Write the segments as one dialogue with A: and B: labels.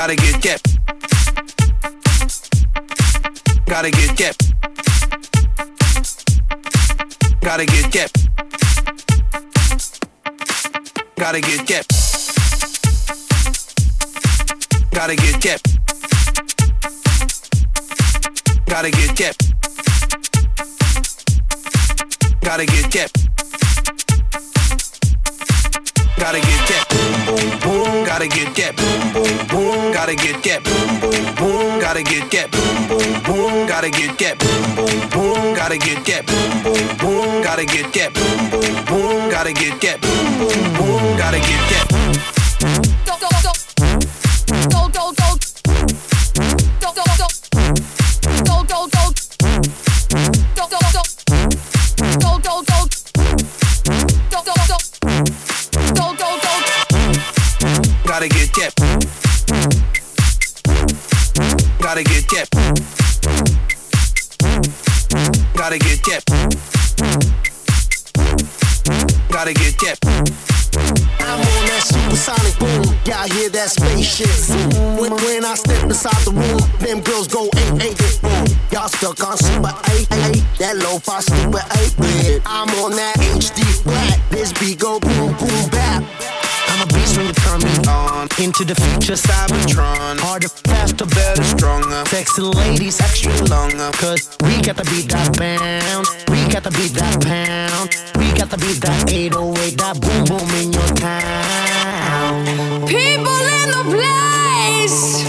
A: Gotta get get. Gotta get get. Gotta get get. Gotta get get. Gotta get get. Gotta get get. Gotta get get. Gotta get get. Boom boom boom. Gotta get get. Boom boom boom. Gotta get get. Boom boom boom. Gotta get get. Boom boom boom. Gotta get get. Boom boom boom. Gotta get get. Boom boom boom. Gotta get get. Boom boom boom. Gotta get get. Boom boom boom. Gotta get get. Gotta get get.
B: I'm on that supersonic boom. Y'all hear that spaceship zoom. When, when I step inside the room, them girls go eight eight boom. Y'all stuck on super eight eight. That low-fi stupid eight bit. I'm on that HD flat. This beat go boom boom bap. I'm a beast when you turn me on. Into the future, Cybertron. Harder, faster, better, stronger. Sexy ladies, extra longer. Cause we got to beat that bound. We got to beat that pound. Got to beat that 808, that boom boom in your town.
C: People in the place.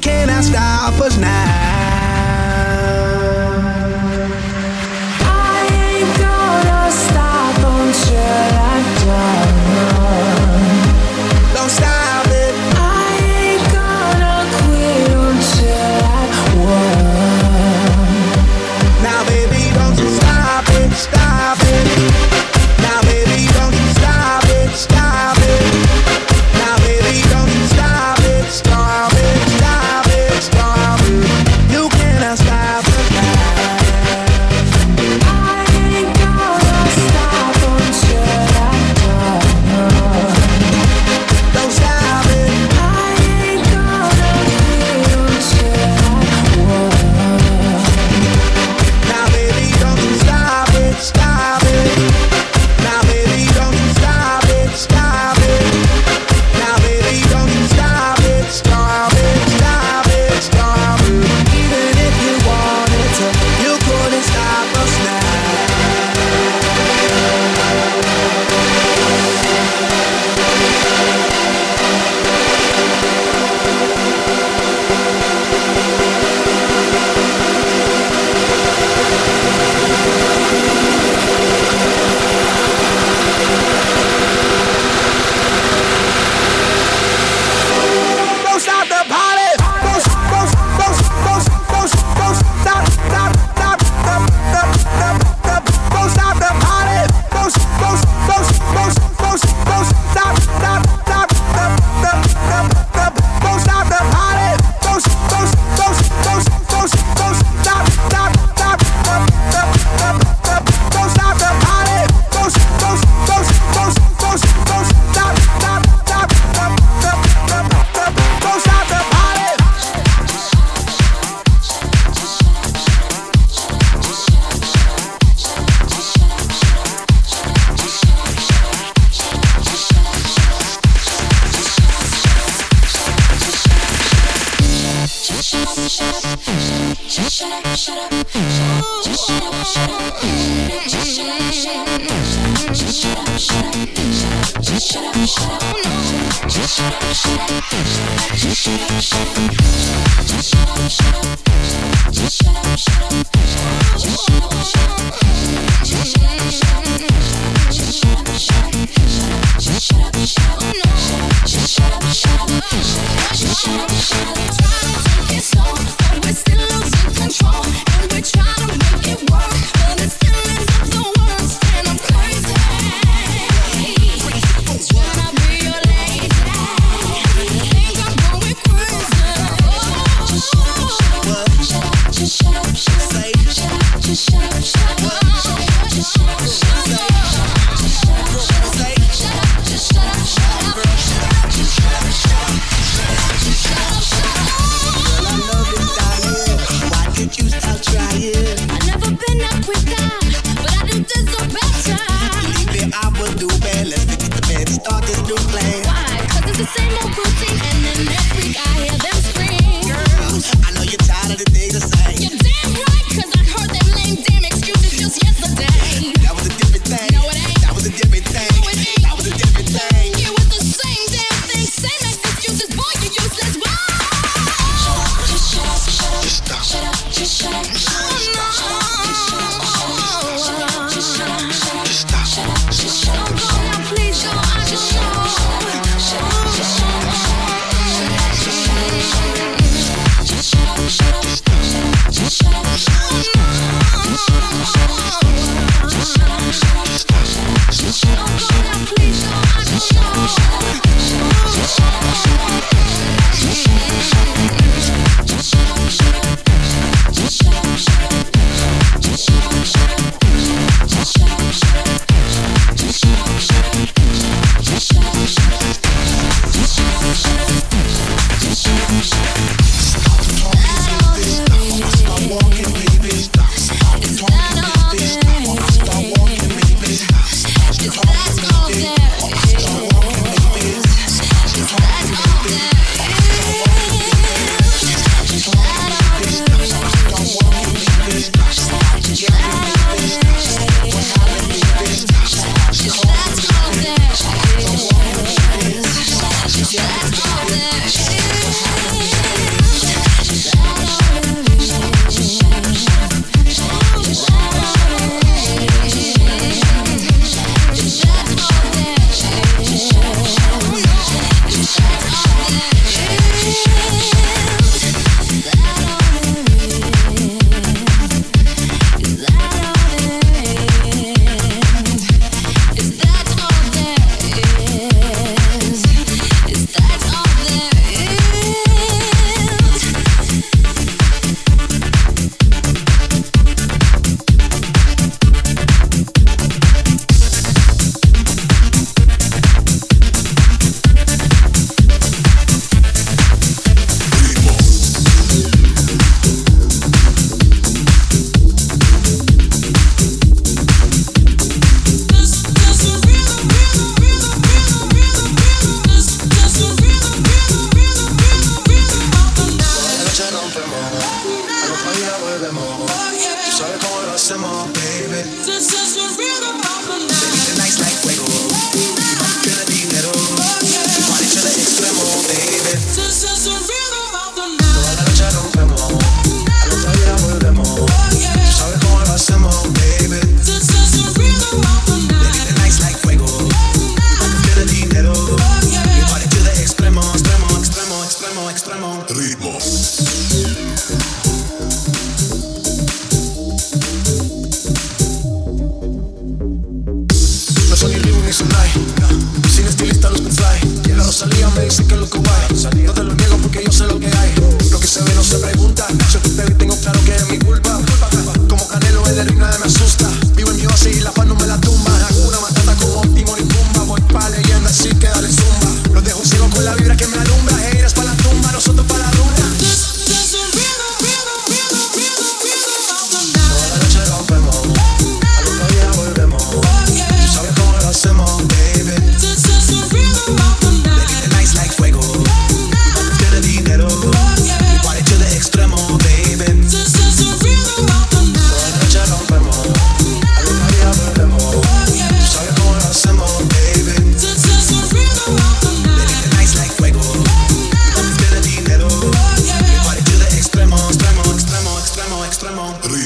A: cannot stop us now.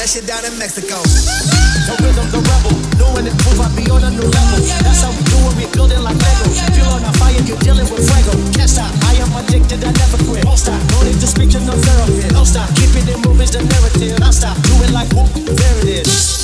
D: that shit down in Mexico. The rhythm,
A: the rebel, doing
D: it proof I be on a new
A: level. That's how we do it, we building like Lego. Fuel on a fire, you're dealing with fuego. Can't stop, I am addicted, I never quit. Don't stop, no need to speak to no therapist. Don't
E: stop, keeping it movies the narrative. Don't stop, do it like whoop, there it is.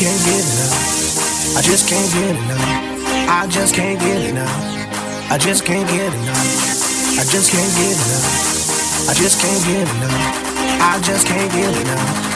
E: can't get enough. I just can't get enough. I just can't get enough.
A: I just can't get enough. I just can't get enough. I just can't get enough. I just can't get enough.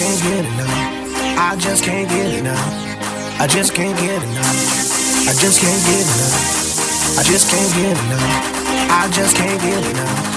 A: Can't get enough. I just can't get enough. I just can't get enough. I just can't get enough. I just can't get enough. I just can't get enough.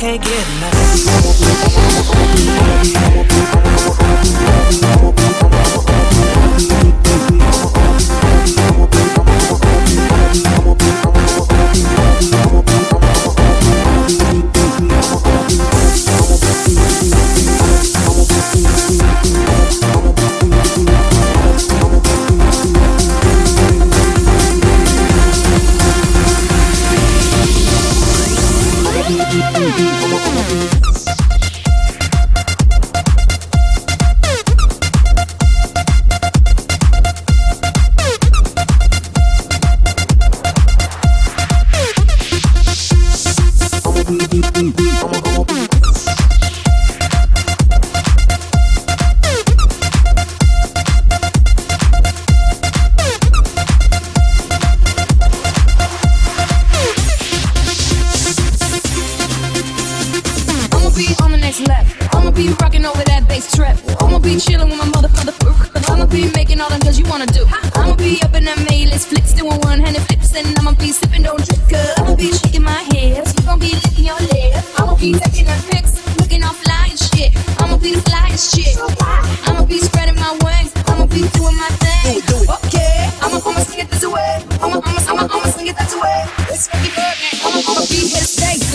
D: Can't get enough. Be on the next level. I'ma be rocking over that bass trap. I'ma be chilling with my mother, mother. I'ma be making all them cause you wanna do. I'ma be up in that mailist flicks, doing one handed flips, and I'ma be sipping, don't trip, cause I'ma be shaking my hips. You gon' be licking your lips. I'ma be taking the pics, looking all fly and shit. I'ma be the flyest shit. I'ma be spreading my wings. I'ma be doing my thing. Okay, I'ma, I'ma sing it this way. I'ma, I'ma, I'ma, I'ma sing it that way. It's fucking Birdman. I'ma, I'ma be here to stay.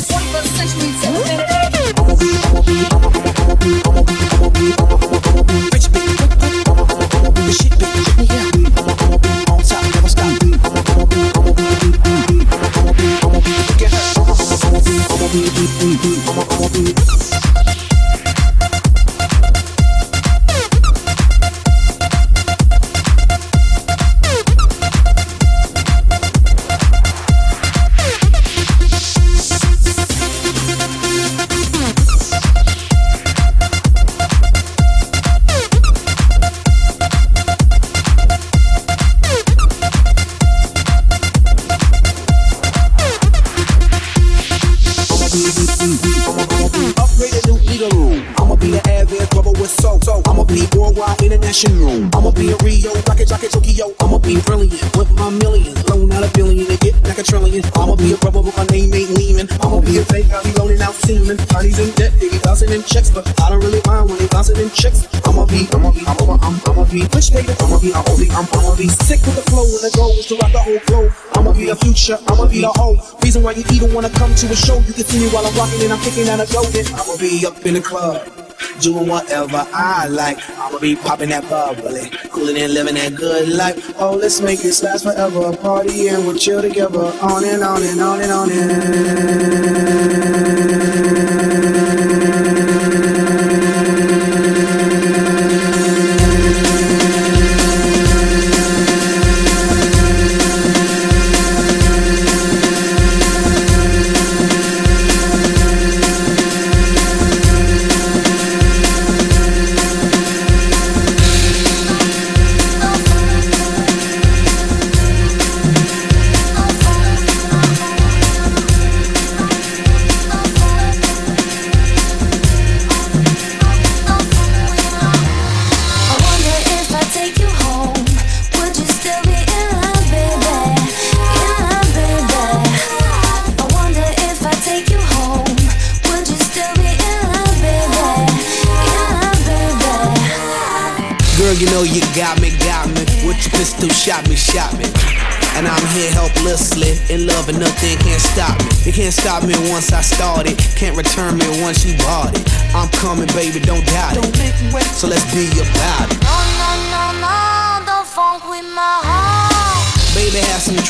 B: I'ma be the whole reason why you even wanna come to a show. You can see me while I'm rocking and I'm kicking out a dope. I'ma be up in the club. Doing whatever I like. I'ma be popping that bubbly, cooling and living that good life. Oh, let's make this last forever. Party and we'll chill together. On and on and on and on
E: I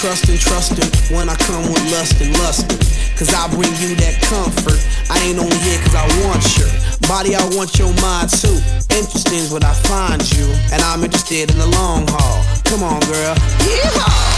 A: trust and trusting when I come with lust and lusting. Cause I bring you that comfort. I ain't only here cause I want your body, I want your mind too. Interesting is what I find you, and I'm interested in the long haul. Come on, girl. Yeehaw!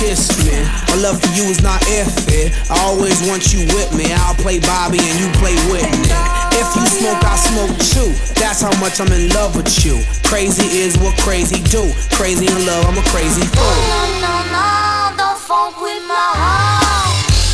A: Kissed me. My love for you is not if it. I always want you with me. I'll play Bobby and you play Whitney. If you smoke, I smoke too. That's how much I'm in love with you. Crazy is what crazy do. Crazy in love, I'm a crazy fool.
E: No, no, no, don't fuck with my heart.